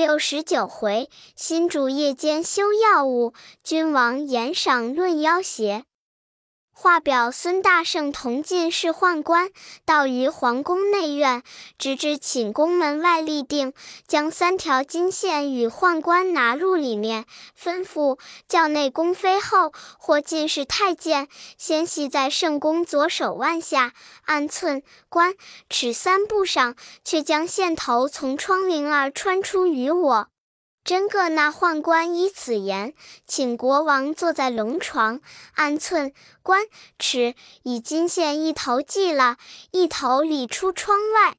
六十九回，新主夜间修药物，君王言赏论妖邪。画表孙大圣同进士宦官，到于皇宫内院，直至寝宫门外立定，将三条金线与宦官拿入里面，吩咐叫内宫妃后或进士太监，先系在圣宫左手腕下，按寸、关、尺三步上，却将线头从窗棂儿穿出于我。真个那宦官依此言，请国王坐在龙床，按寸、关、尺，以金线一头系了，一头理出窗外。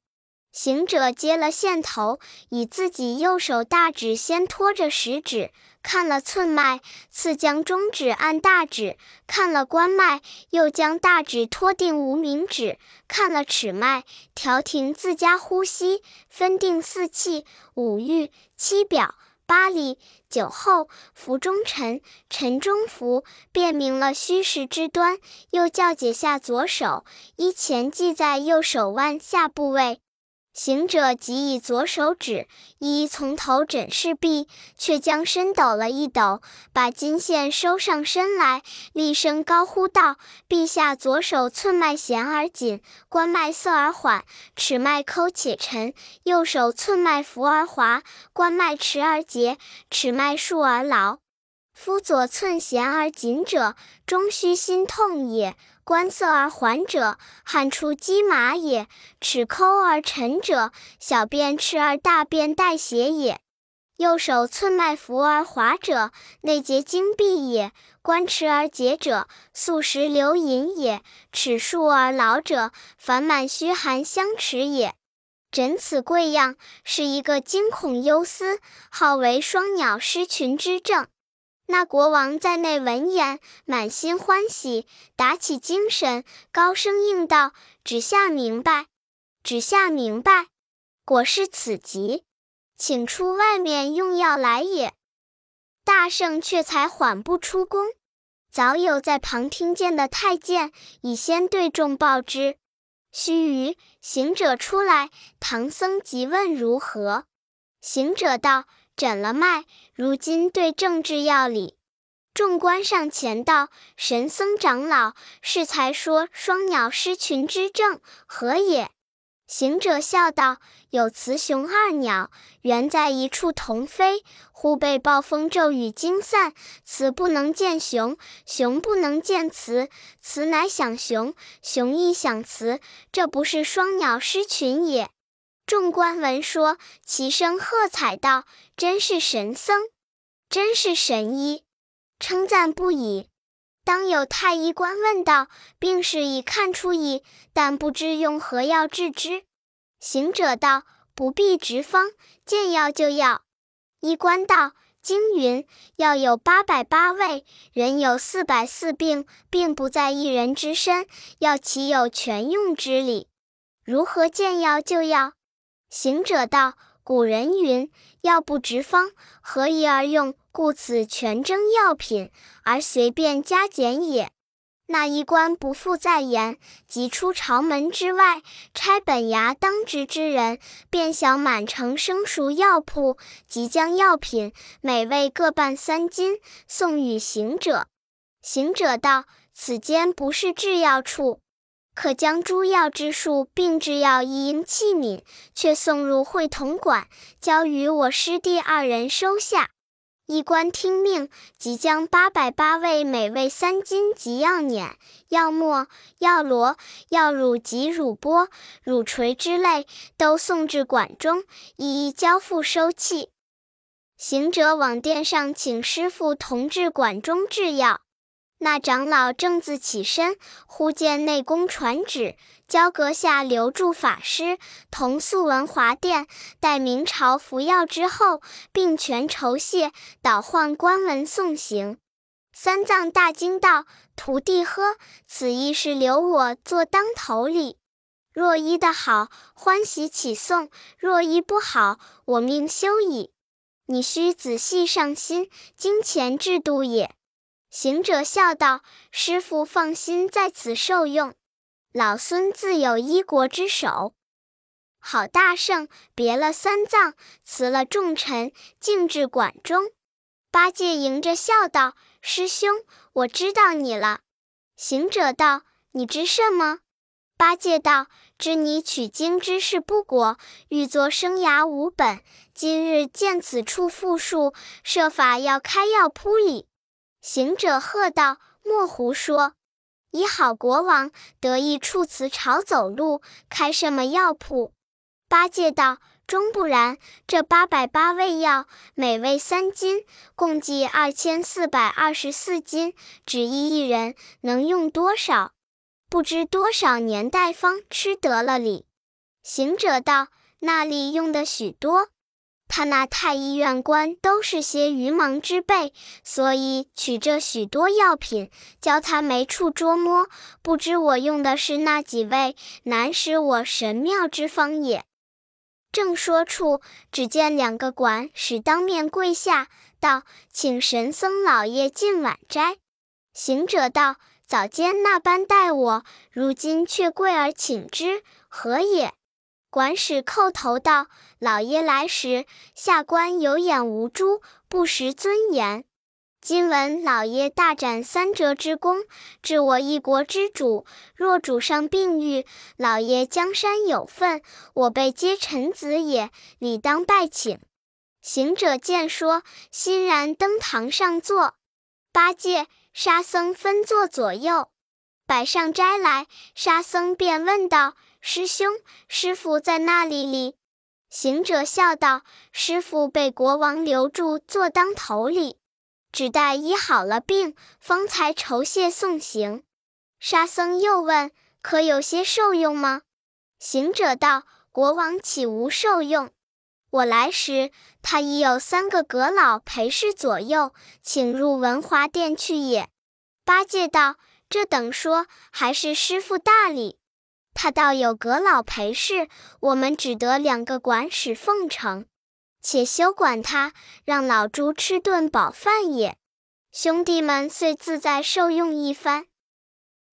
行者接了线头，以自己右手大指先托着食指，看了寸脉，次将中指按大指，看了关脉，又将大指托定无名指，看了尺脉，调停自家呼吸，分定四气、五欲、七表。八里酒后，服中沉，沉中服，辨明了虚实之端。又教解下左手，依前系在右手腕下部位。行者即以左手指，一从头枕视毕，却将身抖了一抖，把金线收上身来，厉声高呼道：“陛下左手寸脉弦而紧，关脉涩而缓，尺脉抠且沉；右手寸脉浮而滑，关脉迟而结，尺脉数而牢。夫左寸弦而紧者，终须心痛也。”观色而缓者，汗出鸡马也；齿抠而沉者，小便赤而大便带血也。右手寸脉浮而滑者，内结经闭也；观迟而结者，素食流饮也；齿数而劳者，烦满虚寒相持也。诊此贵样，是一个惊恐忧思，号为双鸟失群之症。那国王在内闻言，满心欢喜，打起精神，高声应道：“旨下明白，旨下明白，果是此疾，请出外面用药来也。”大圣却才缓步出宫，早有在旁听见的太监，已先对众报之。须臾，行者出来，唐僧急问如何，行者道。诊了脉，如今对症治药理。众官上前道：“神僧长老，适才说双鸟失群之症何也？”行者笑道：“有雌雄二鸟，原在一处同飞，忽被暴风骤雨惊散。雌不能见雄，雄不能见雌，雌乃想雄，雄亦想雌，这不是双鸟失群也。”众官闻说，齐声喝彩道：“真是神僧，真是神医，称赞不已。”当有太医官问道：“病势已看出矣，但不知用何药治之？”行者道：“不必执方，见药就药。”医官道：“经云，药有八百八味，人有四百四病，并不在一人之身，药岂有全用之理？如何见药就药？”行者道：“古人云，药不执方，何宜而用？故此全征药品，而随便加减也。”那医官不复再言，即出朝门之外，差本衙当值之人，便晓满城生熟药铺，即将药品每位各半三斤，送与行者。行者道：“此间不是制药处。”可将诸药之数，并制药一应器皿，却送入会同馆，交与我师弟二人收下。一官听命，即将八百八味，每味三斤及药碾、药末、药罗、药乳及乳钵、乳锤之类，都送至馆中，一一交付收器。行者往殿上请师傅同至馆中制药。那长老正自起身，忽见内宫传旨，交阁下留住法师，同速文华殿，待明朝服药之后，并全酬谢，倒换官文送行。三藏大惊道：“徒弟呵，此意是留我做当头礼。若医得好，欢喜起送；若医不好，我命休矣。你须仔细上心，金钱制度也。”行者笑道：“师傅放心，在此受用。老孙自有医国之手。”郝大圣别了三藏，辞了众臣，径至馆中。八戒迎着笑道：“师兄，我知道你了。”行者道：“你知甚么？”八戒道：“知你取经之事不果，欲作生涯无本。今日见此处富庶，设法要开药铺里。”行者喝道：“莫胡说！以好国王得意处此朝走路，开什么药铺？”八戒道：“终不然。这八百八味药，每味三斤，共计二千四百二十四斤，只一一人，能用多少？”不知多少年代方吃得了哩。行者道：“那里用的许多，他那太医院官都是些愚蒙之辈，所以取这许多药品，教他没处捉摸。不知我用的是那几味，难使我神妙之方也。”正说处，只见两个管使当面跪下，道：“请神僧老爷进晚斋。”行者道。早间那般待我，如今却跪而请之，何也？管使叩头道：“老爷来时，下官有眼无珠，不识尊严。今闻老爷大展三折之功，治我一国之主。若主上病愈，老爷江山有份，我辈皆臣子也，理当拜请。”行者见说，欣然登堂上座。八戒。沙僧分坐左右，摆上斋来。沙僧便问道：“师兄，师傅在那里哩？”行者笑道：“师傅被国王留住，坐当头里，只待医好了病，方才酬谢送行。”沙僧又问：“可有些受用吗？”行者道：“国王岂无受用？我来时。”他已有三个阁老陪侍左右，请入文华殿去也。八戒道：“这等说还是师傅大礼。他倒有阁老陪侍，我们只得两个管使奉承，且休管他，让老猪吃顿饱饭也。兄弟们遂自在受用一番。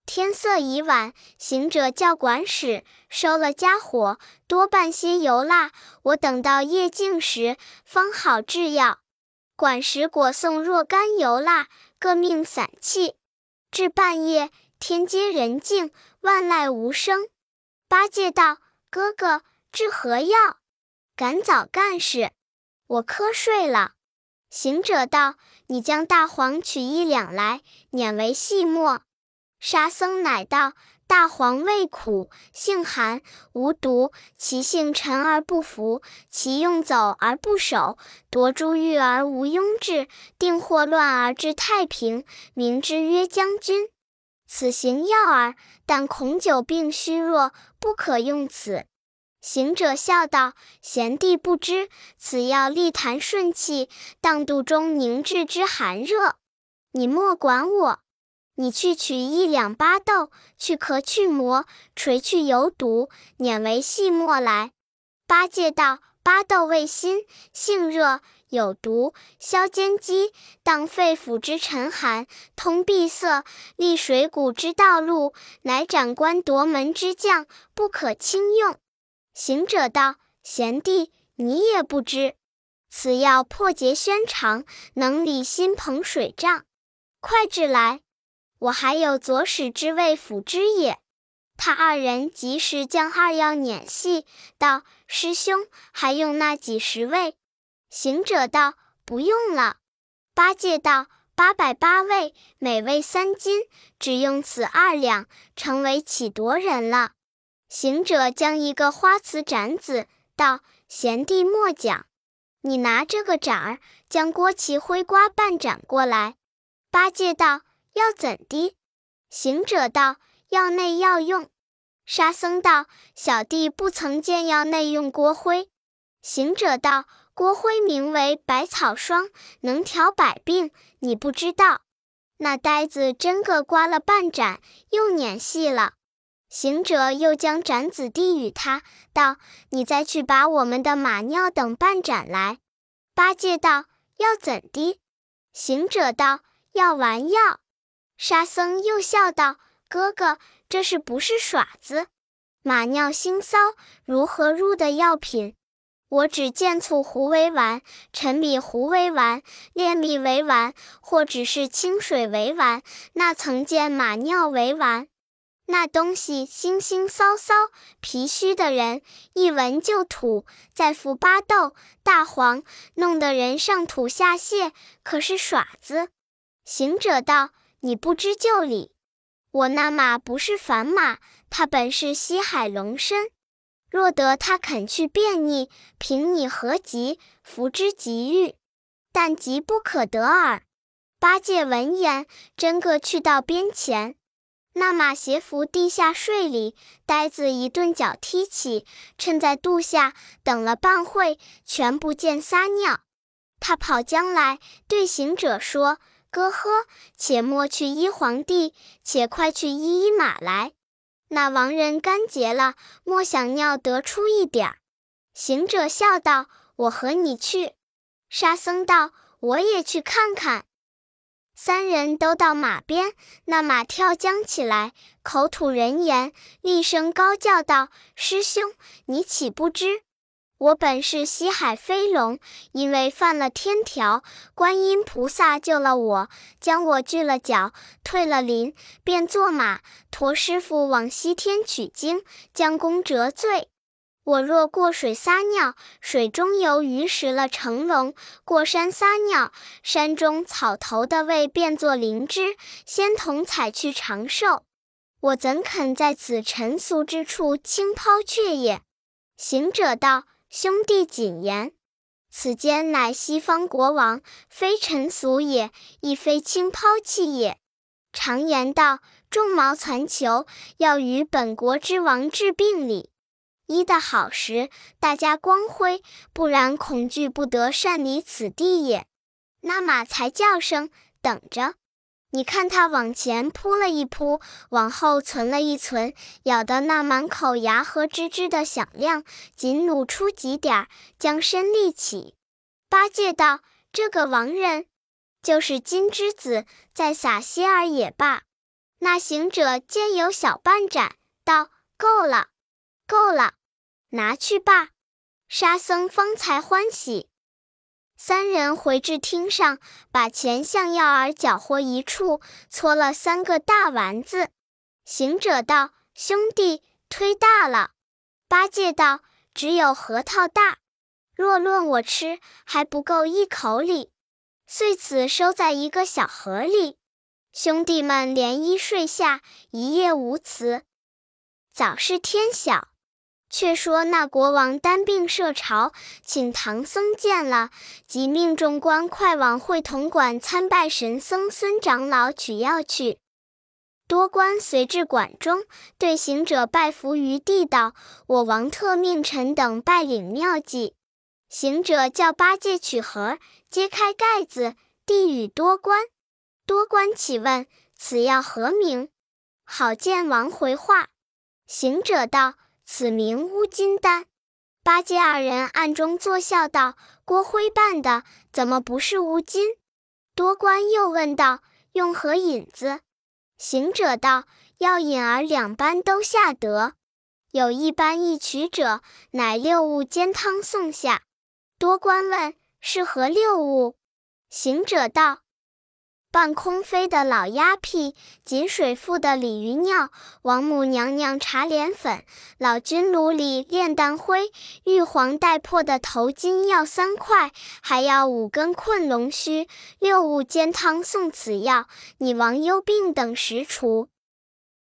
天色已晚，行者叫管使收了家伙，多拌些油蜡。我等到夜静时，方好制药。管使果送若干油蜡，各命散气。至半夜，天街人静，万籁无声。八戒道：“哥哥，治何药？赶早干事，我瞌睡了。”行者道：“你将大黄取一两来，碾为细末。”沙僧乃道：“大黄味苦，性寒，无毒，其性沉而不浮，其用走而不守，夺珠玉而无庸至，定祸乱而致太平，名之曰将军。此行药耳，但恐久病虚弱，不可用此。”行者笑道：“贤弟不知，此药利痰顺气，当肚中凝滞之寒热，你莫管我。”你去取一两巴豆，去壳去膜，捶去油毒，碾为细末来。八戒道：巴豆味辛，性热，有毒，消坚肌，荡肺腑之沉寒，通闭塞，利水谷之道路，乃斩官夺门之将，不可轻用。行者道：贤弟，你也不知，此药破结宣肠，能理心膨水胀，快治来。我还有左使之位辅之也。他二人及时将二药碾细，道：“师兄还用那几十味？”行者道：“不用了。”八戒道：“八百八位，每位三斤，只用此二两，成为乞夺人了。”行者将一个花瓷盏子，道：“贤弟莫讲，你拿这个盏儿，将锅旗灰瓜半盏过来。”八戒道。要怎的？行者道：“药内要用。”沙僧道：“小弟不曾见药内用锅灰。”行者道：“锅灰名为百草霜，能调百病，你不知道。”那呆子真个刮了半盏，又碾细了。行者又将盏子递与他，道：“你再去把我们的马尿等半盏来。”八戒道：“要怎的？”行者道：“要丸药。”沙僧又笑道：“哥哥，这是不是耍子？马尿腥骚，如何入的药品？我只见醋糊为丸，陈米糊为丸，炼蜜为丸，或只是清水为丸。那曾见马尿为丸？那东西腥腥骚骚，脾虚的人一闻就吐，再服巴豆、大黄，弄得人上吐下泻，可是耍子。行者道：“你不知就里。我那马不是凡马。”它本是西海龙身，若得他肯去便逆，凭你何急？福之急欲，但急不可得耳。八戒闻言，真个去到边前，那马斜伏地下睡里，呆子一顿脚踢起，趁在肚下等了半会，全不见撒尿。他跑将来，对行者说：“哥呵，且莫去依皇帝，且快去依依马来。”那亡人干结了，莫想尿得出一点儿。行者笑道：“我和你去。”沙僧道：“我也去看看。”三人都到马边，那马跳将起来，口吐人言，厉声高叫道：“师兄，你岂不知？”我本是西海飞龙，因为犯了天条，观音菩萨救了我，将我锯了脚，退了鳞，便作马驮师傅往西天取经，将功折罪。我若过水撒尿，水中游鱼食了成龙；过山撒尿，山中草头的味变作灵芝，仙童采去长寿。我怎肯在此尘俗之处轻抛却也？行者道。兄弟谨言，此间乃西方国王，非尘俗也，亦非轻抛弃也。常言道：众毛攒球，要与本国之王治病理。医得好时，大家光辉；不然，恐惧不得擅离此地也。那马才叫声，等着。你看他往前扑了一扑，往后存了一存，咬得那满口牙和吱吱的响亮，仅吐出几点儿，将身立起。八戒道：“这个亡人，就是金之子，再撒些儿也罢。”那行者见有小半盏，道：“够了，够了，拿去吧。”沙僧方才欢喜。三人回至厅上，把钱向药儿搅和一处，搓了三个大丸子。行者道：“兄弟，忒大了。”八戒道：“只有核桃大，若论我吃，还不够一口里。”遂此收在一个小盒里。兄弟们连衣睡下，一夜无辞。早是天晓。却说那国王单病设朝，请唐僧见了，即命众官快往会同馆参拜神僧孙长老取药去。多官随至馆中，对行者拜伏于地道：“我王特命臣等拜领妙计。”行者叫八戒取盒，揭开盖子，递与多官。多官起问：“此药何名？”好见王回话。行者道。此名乌金丹，八戒二人暗中作笑道：“郭辉办的，怎么不是乌金？”多官又问道：“用何引子？”行者道：“要引儿两般都下得，有一般一取者，乃六物煎汤送下。”多官问：“是何六物？”行者道。半空飞的老鸭屁，井水覆的鲤鱼尿，王母娘娘茶莲粉，老君炉里炼丹灰，玉皇带破的头巾要三块，还要五根困龙须，六物煎汤送此药，你王忧病等时除。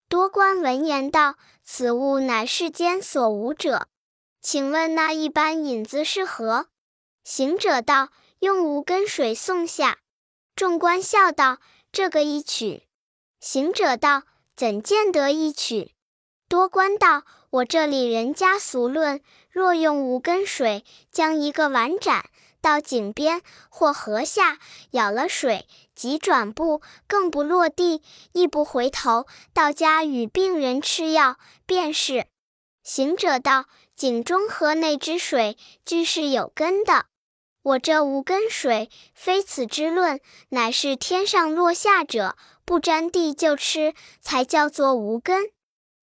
多官闻言道：“此物乃世间所无者，请问那一般引子是何？”行者道：“用无根水送下。”众官笑道：“这个一曲。”行者道：“怎见得一曲？”多官道：“我这里人家俗论，若用无根水将一个碗盏到井边或河下，舀了水，即转步，更不落地，亦不回头，到家与病人吃药，便是。”行者道：“井中河内之水，俱是有根的。”我这无根水，非此之论，乃是天上落下者，不沾地就吃，才叫做无根。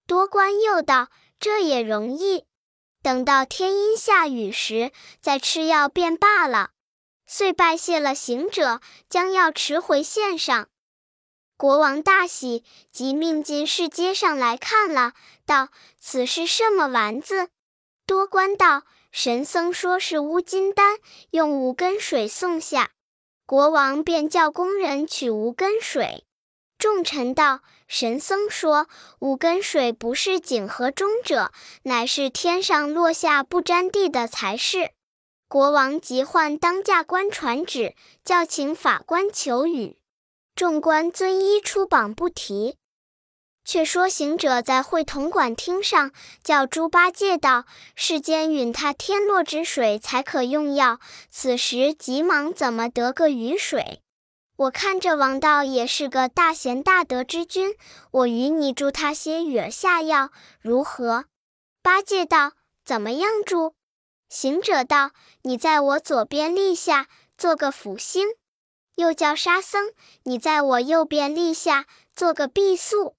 多官又道：这也容易。等到天阴下雨时，再吃药便罢了。遂拜谢了行者，将药持回县上。国王大喜，即命进士街上来看了，道：“此是什么丸子？”多官道：“神僧说是乌金丹，用五根水送下。”国王便叫工人取五根水。众臣道。神僧说：“五根水不是井河中者，乃是天上落下不沾地的才是。”国王即唤当驾官传旨，叫请法官求雨。众官遵依出榜不提。却说行者在会同馆厅上叫猪八戒道：“世间允他天落之水才可用药，此时急忙怎么得个雨水？”我看这王道也是个大贤大德之君，我与你助他些雨下药，如何？八戒道：“怎么样助？”行者道：“你在我左边立下，做个福星；又叫沙僧，你在我右边立下，做个避宿。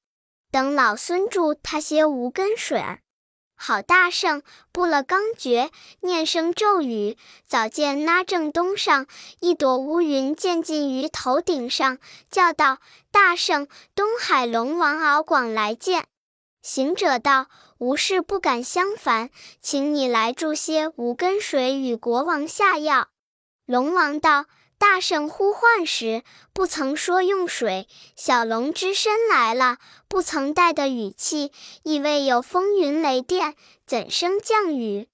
等老孙助他些无根水儿。”好大圣，布了刚诀，念声咒语，早见那正东上一朵乌云渐近于头顶上，叫道：“大圣，东海龙王敖广来见。”行者道：“无事不敢相烦，请你来助些无根水与国王下药。”龙王道。大圣呼唤时，不曾说用水；小龙只身来了，不曾带的语气，亦未有风云雷电，怎生降雨？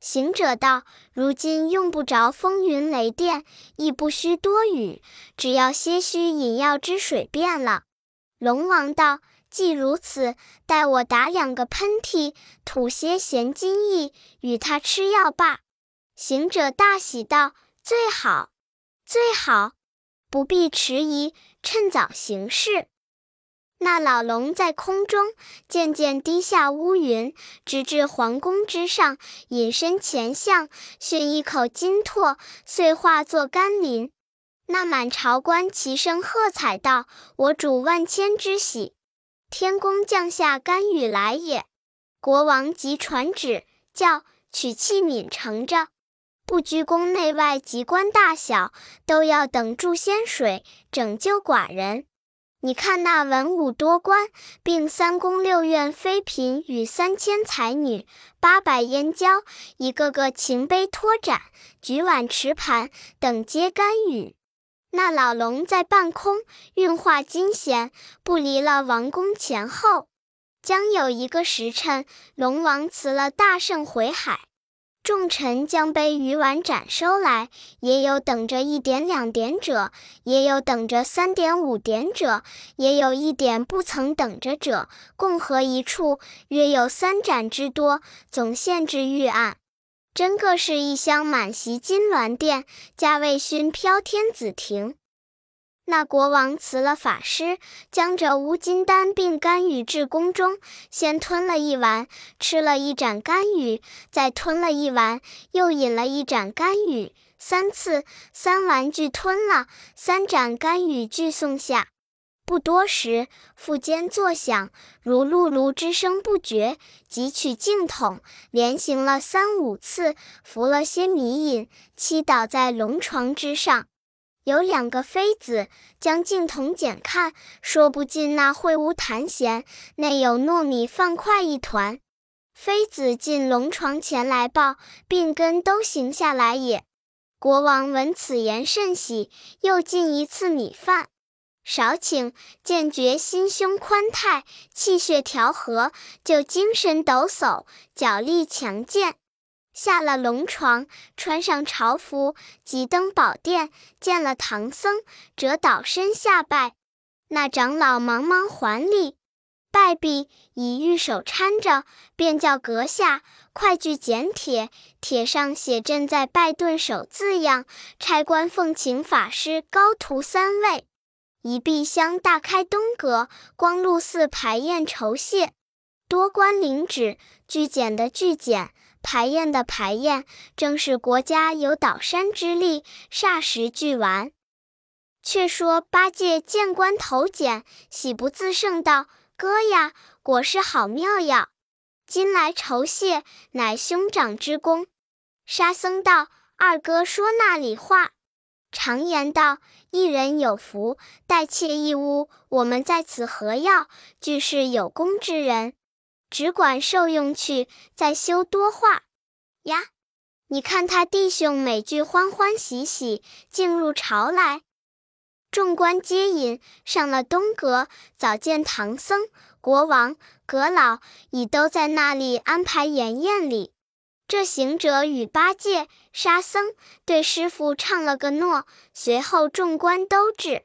行者道：“如今用不着风云雷电，亦不需多雨，只要些许饮药之水便了。”龙王道：“既如此，待我打两个喷嚏，吐些咸津液与他吃药罢。”行者大喜道：“最好。”最好不必迟疑，趁早行事。那老龙在空中渐渐低下乌云，直至皇宫之上，隐身前向，寻一口金唾，遂化作甘霖。那满朝官齐声喝彩道：“我主万千之喜，天宫降下甘雨来也。”国王即传旨，叫取器皿盛着。不拘宫内外，及官大小，都要等助仙水，拯救寡人。你看那文武多官，并三宫六院妃嫔与三千才女，八百燕娇，一个个擎杯托盏，举碗持盘，等皆甘雨。那老龙在半空运化金弦，不离了王宫前后。将有一个时辰，龙王辞了大圣回海。众臣将杯鱼碗盏收来，也有等着一点两点者，也有等着三点五点者，也有一点不曾等着者，共合一处，约有三盏之多，总限制御案。真个是一箱满席金銮殿，加位熏飘天紫庭。那国王辞了法师，将这乌金丹并甘雨至宫中，先吞了一丸，吃了一盏甘雨，再吞了一丸，又饮了一盏甘雨，三次三丸俱吞了，三盏甘雨俱送下。不多时，腹间作响，如辘辘之声不绝，即取净桶，连行了三五次，服了些米饮，祈倒在龙床之上。有两个妃子将镜筒检看，说不尽那秽无弹弦，内有糯米饭块一团。妃子进龙床前来报，病根都行下来也。国王闻此言甚喜，又进一次米饭，少顷，见觉心胸宽泰，气血调和，就精神抖擞，脚力强健。下了龙床，穿上朝服，即登宝殿，见了唐僧，折倒身下拜。那长老忙忙还礼，拜毕，以玉手搀着，便叫阁下快去捡帖，帖上写朕在拜顿首字样，差官奉请法师高徒三位，一壁厢大开东阁，光禄寺排宴酬谢，多官领旨，具简的具简。排宴的排宴，正是国家有倒山之力，霎时俱完。却说八戒见官头简，喜不自胜，道：“哥呀，果是好妙药！今来酬谢，乃兄长之功。”沙僧道：“二哥说那里话？常言道，一人有福，待妾一屋。我们在此何要？俱是有功之人，只管受用去，再休多话呀。你看他弟兄每句欢欢喜喜，进入朝来。”众官接引上了东阁，早见唐僧、国王、阁老已都在那里安排筵宴礼。这行者与八戒、沙僧对师傅唱了个诺，随后众官都至。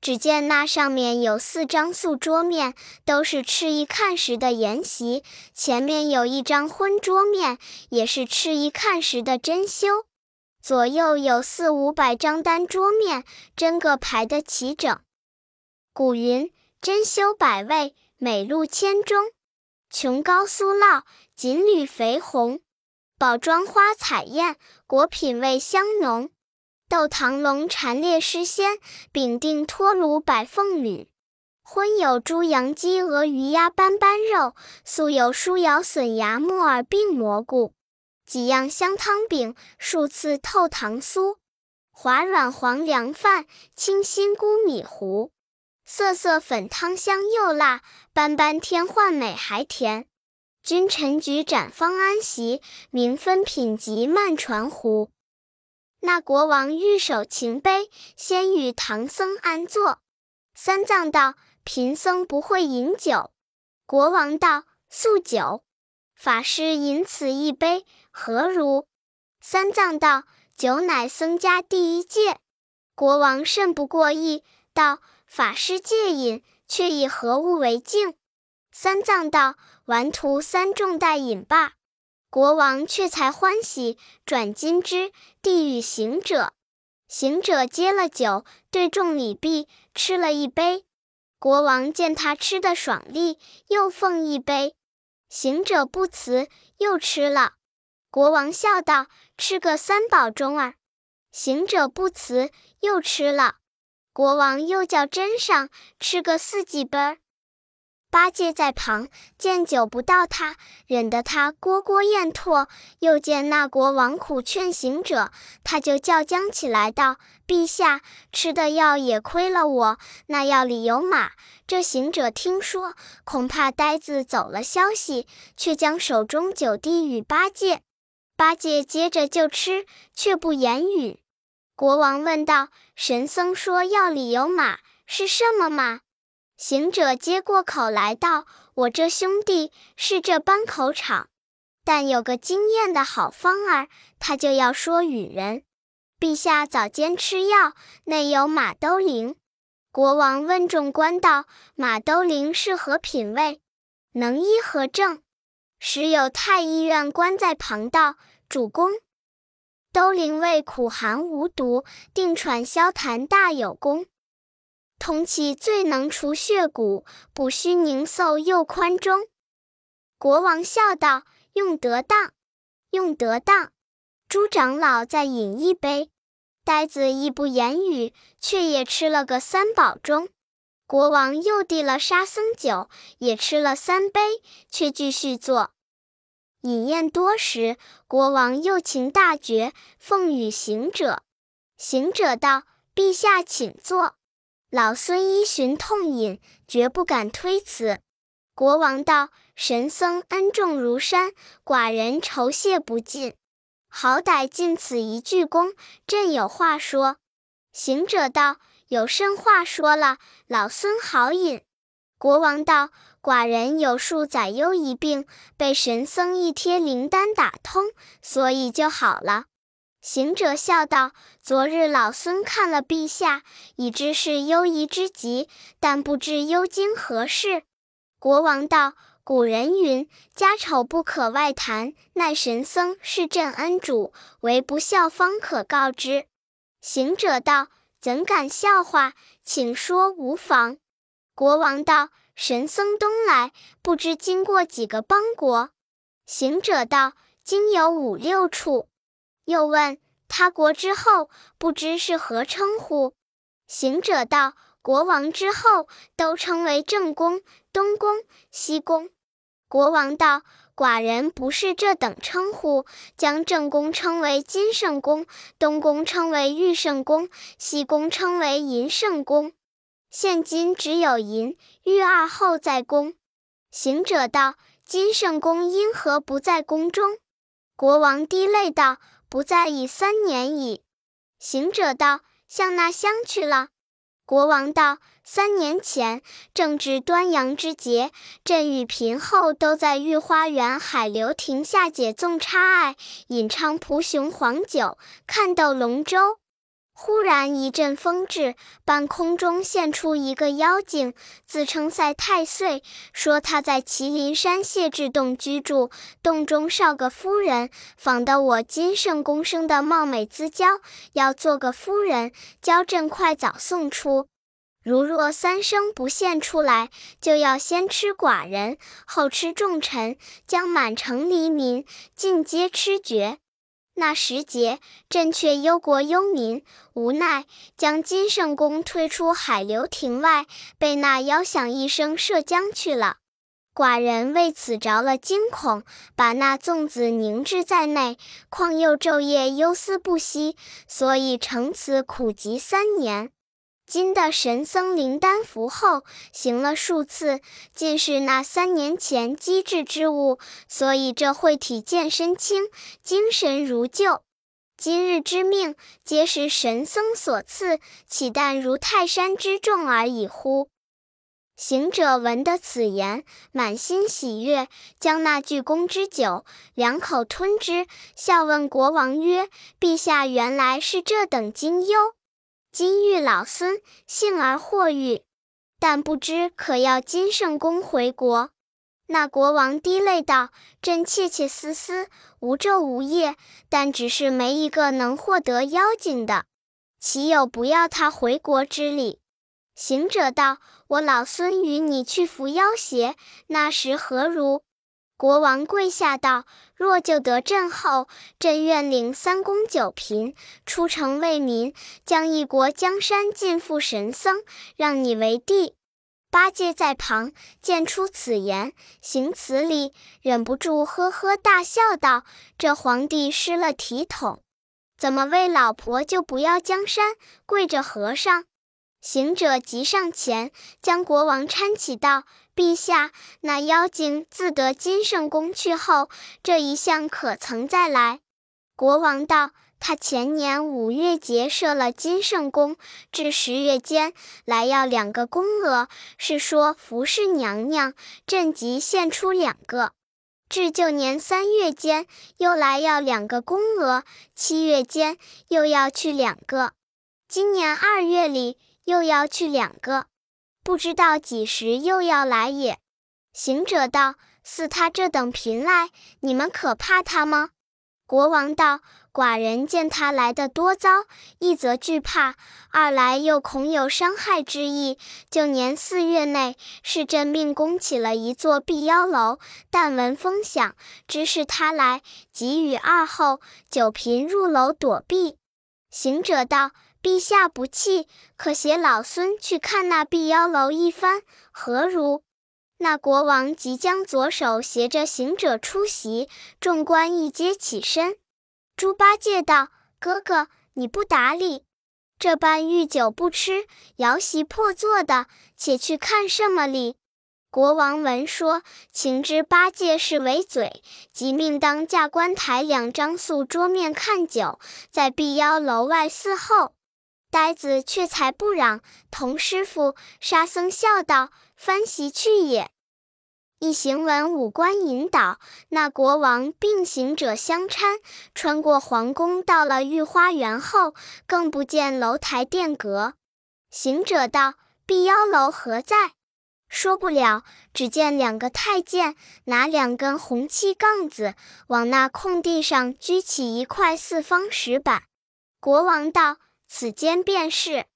只见那上面有四张素桌面，都是吃一看时的筵席；前面有一张荤桌面，也是吃一看时的珍馐。左右有四五百张单桌面，真个排得齐整。古云：“珍馐百味，美露千钟。琼高酥酪，锦缕肥红。宝装花彩艳，果品味香浓。豆糖龙蝉列诗仙，饼定脱炉百凤女。荤有猪羊鸡鹅鱼鸭斑斑肉，素有酥瑶笋芽木耳并蘑菇。”几样香汤饼，数次透糖酥，滑软黄凉饭，清新菇米糊，色色粉汤香又辣，斑斑添换美还甜。君臣举盏方安席，民分品级慢传壶。那国王欲守情杯，先与唐僧安坐。三藏道：“贫僧不会饮酒。”国王道：“素酒。”法师饮此一杯。何如？三藏道：“酒乃僧家第一戒。”国王甚不过意，道：“法师戒饮，却以何物为敬？”三藏道：“顽徒三众待饮罢。”国王却才欢喜，转金枝递与行者。行者接了酒，对众礼毕，吃了一杯。国王见他吃得爽利，又奉一杯。行者不辞，又吃了。国王笑道：“吃个三宝钟儿。”行者不辞，又吃了。国王又叫斟上，吃个四季杯儿。八戒在旁见酒不到他，忍得他聒聒咽唾。又见那国王苦劝行者，他就叫僵起来道：“陛下，吃的药也亏了我，那药里有马。”这行者听说，恐怕呆子走了消息，却将手中酒递与八戒。八戒接着就吃，却不言语。国王问道：“神僧说药里有马，是什么马？”行者接过口来道：“我这兄弟是这般口场，但有个经验的好方儿，他就要说与人。陛下早间吃药，内有马兜铃。”国王问众官道：“马兜铃是何品味？能医何症？”时有太医院官在旁道：“主公，兜铃味苦寒无毒，定喘消痰大有功。通气最能除血骨，补虚凝嗽又宽中。”国王笑道：“用得当，用得当。朱长老再饮一杯。”呆子亦不言语，却也吃了个三饱中。国王又递了沙僧酒，也吃了三杯，却继续坐。饮宴多时，国王又请大爵奉与行者。行者道：“陛下请坐，老孙依循痛饮，绝不敢推辞。”国王道：“神僧恩重如山，寡人酬谢不尽，好歹尽此一句功，朕有话说。”行者道。有甚话说了，老孙好饮。国王道：“寡人有数载忧一病，被神僧一贴灵丹打通，所以就好了。”行者笑道：“昨日老孙看了陛下，已知是忧疑之极，但不知忧今何事。”国王道：“古人云，家丑不可外谈，奈神僧是朕恩主，唯不孝方可告之。”行者道。怎敢笑话？请说无妨。国王道：“神僧东来，不知经过几个邦国？”行者道：“经有五六处。”又问：“他国之后，不知是何称呼？”行者道：“国王之后，都称为正宫、东宫、西宫。”国王道：“寡人不是这等称呼，将正宫称为金圣宫，东宫称为玉圣宫，西宫称为银圣宫。现今只有银、玉二后在宫。行者道：“金圣宫因何不在宫中？”国王滴泪道：“不在已三年矣。”行者道：“向那乡去了？”国王道：“三年前正值端阳之节，朕与嫔后都在御花园海流亭下解粽插艾，饮菖蒲雄黄酒，看斗龙舟。”忽然一阵风至，半空中现出一个妖精，自称赛太岁，说他在麒麟山谢志洞居住，洞中少个夫人，仿得我金圣公生的貌美姿娇，要做个夫人，教朕快早送出。如若三生不现出来，就要先吃寡人，后吃重臣，将满城黎民尽皆吃绝。那时节，朕却忧国忧民，无奈将金圣公推出海流亭外，被那妖响一声射将去了。寡人为此着了惊恐，把那粽子凝滞在内，况又昼夜忧思不息，所以成此苦疾三年。今的神僧灵丹服后，行了数次，尽是那三年前机制之物，所以这会体健身轻，精神如旧。今日之命，皆是神僧所赐，岂但如泰山之重而已乎？行者闻得此言，满心喜悦，将那巨宫之酒两口吞之，笑问国王曰：“陛下原来是这等精优。”金玉老孙幸而获遇，但不知可要金圣公回国。那国王滴泪道：“朕窃窃私私，无昼无夜，但只是没一个能获得妖精的，岂有不要他回国之理？”行者道：“我老孙与你去扶妖邪，那时何如？”国王跪下道：“若就得朕后，朕愿领三公九嫔出城为民，将一国江山尽付神僧，让你为帝。”八戒在旁见出此言，行此礼，忍不住呵呵大笑道：“这皇帝失了体统，怎么为老婆就不要江山，跪着和尚？”行者急上前，将国王搀起道。陛下，那妖精自得金圣宫去后，这一向可曾再来？国王道：“他前年五月节设了金圣宫，至十月间来要两个宫娥，是说服侍娘娘，朕即献出两个。至旧年三月间又来要两个宫娥，七月间又要去两个，今年二月里又要去两个。”不知道几时又要来也。行者道：“似他这等贫来，你们可怕他吗？”国王道：“寡人见他来的多遭，一则惧怕，二来又恐有伤害之意。就年四月内，是朕命宫起了一座避妖楼，但闻风响，知是他来，即与二后、九嫔入楼躲避。”行者道。陛下不弃，可携老孙去看那碧妖楼一番，何如？那国王即将左手携着行者出席，众官一皆起身。猪八戒道：“哥哥，你不打理，这般御酒不吃，摇席破坐的，且去看什么礼？”国王闻说，情知八戒是为嘴，即命当驾官台两张素桌面看酒，在碧妖楼外伺候。呆子却才不嚷，同师傅沙僧笑道：“翻席去也。”一行文武官引导，那国王并行者相搀，穿过皇宫，到了御花园后，更不见楼台殿阁。行者道：“碧妖楼何在？”说不了，只见两个太监拿两根红漆杠子，往那空地上举起一块四方石板。国王道。此间便是，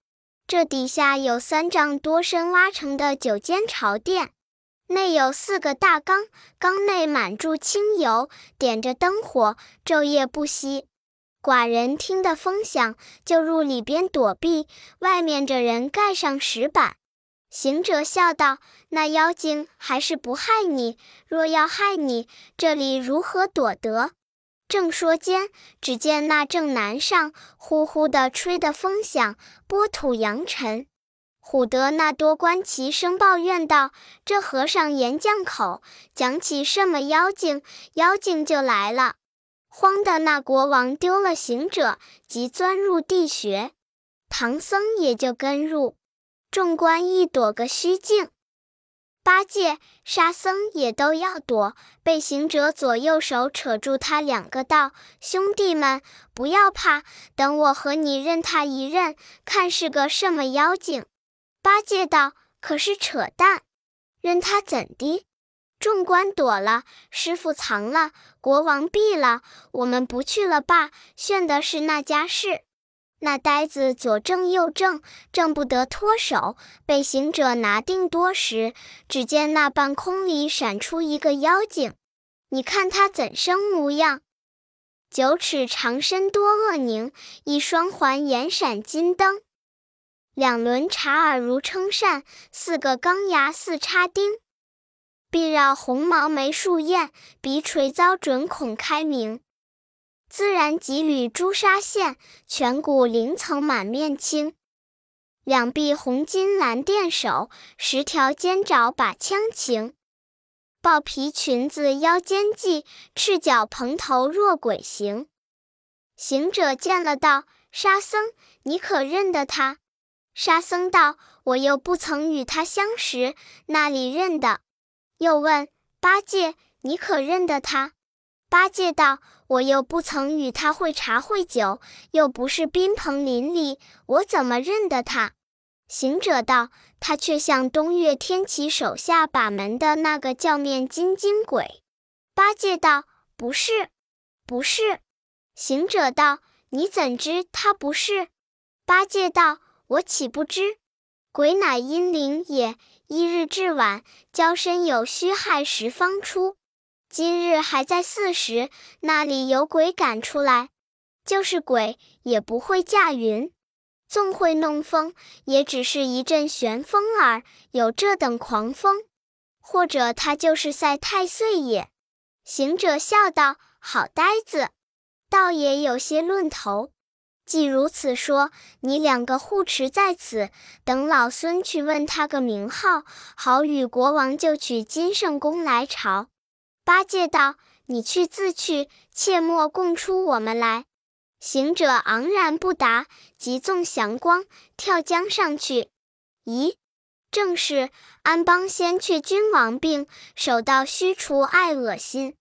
这底下有三丈多深挖成的九间朝殿，内有四个大缸，缸内满注清油，点着灯火，昼夜不息。寡人听得风响，就入里边躲避，外面这人盖上石板。行者笑道：“那妖精还是不害你，若要害你，这里如何躲得？”正说间，只见那正南上呼呼的吹得风响，波土扬尘。唬得那多官齐声抱怨道：“这和尚言犟口，讲起什么妖精，妖精就来了。”慌的那国王丢了行者，即钻入地穴，唐僧也就跟入。众官一躲个虚境，八戒、沙僧也都要躲，被行者左右手扯住他两个，道：“兄弟们，不要怕，等我和你认他一认，看是个什么妖精。”八戒道：“可是扯淡，认他怎的？”众官躲了，师傅藏了，国王毙了，我们不去了罢。炫的是那家事。那呆子左挣右挣，挣不得脱手，被行者拿定多时，只见那半空里闪出一个妖精，你看他怎生模样？九尺长身多恶狞，一双环眼闪金灯，两轮茶耳如撑扇，四个钢牙似插钉，臂绕红毛眉竖燕，鼻垂遭准孔开明。自然几缕朱砂线，颧骨鳞层满面青。两臂红金蓝钿手，十条尖爪把枪擎。豹皮裙子腰间系，赤脚蓬头若鬼行。行者见了道：“沙僧，你可认得他？”沙僧道：“我又不曾与他相识，那里认得？”又问八戒：“你可认得他？”八戒道。我又不曾与他会茶会酒，又不是宾朋邻里，我怎么认得他？行者道：“他却像东岳天齐手下把门的那个叫面金睛鬼。”八戒道：“不是，不是。”行者道：“你怎知他不是？”八戒道：“我岂不知？鬼乃阴灵也，一日至晚，交身有虚亥时方出。”今日还在巳时，那里有鬼赶出来？就是鬼也不会驾云，纵会弄风，也只是一阵旋风耳。有这等狂风，或者他就是赛太岁也。行者笑道：“好呆子，倒也有些论头。既如此说，你两个护持在此，等老孙去问他个名号，好与国王就取金圣宫来朝。”八戒道：“你去自去，切莫供出我们来。”行者昂然不答，即纵祥光跳江上去。咦，正是安邦先去君王病，手到须除爱恶心。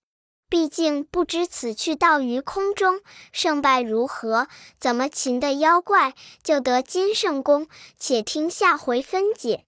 毕竟不知此去到于空中，胜败如何？怎么擒得妖怪，就得金圣宫？且听下回分解。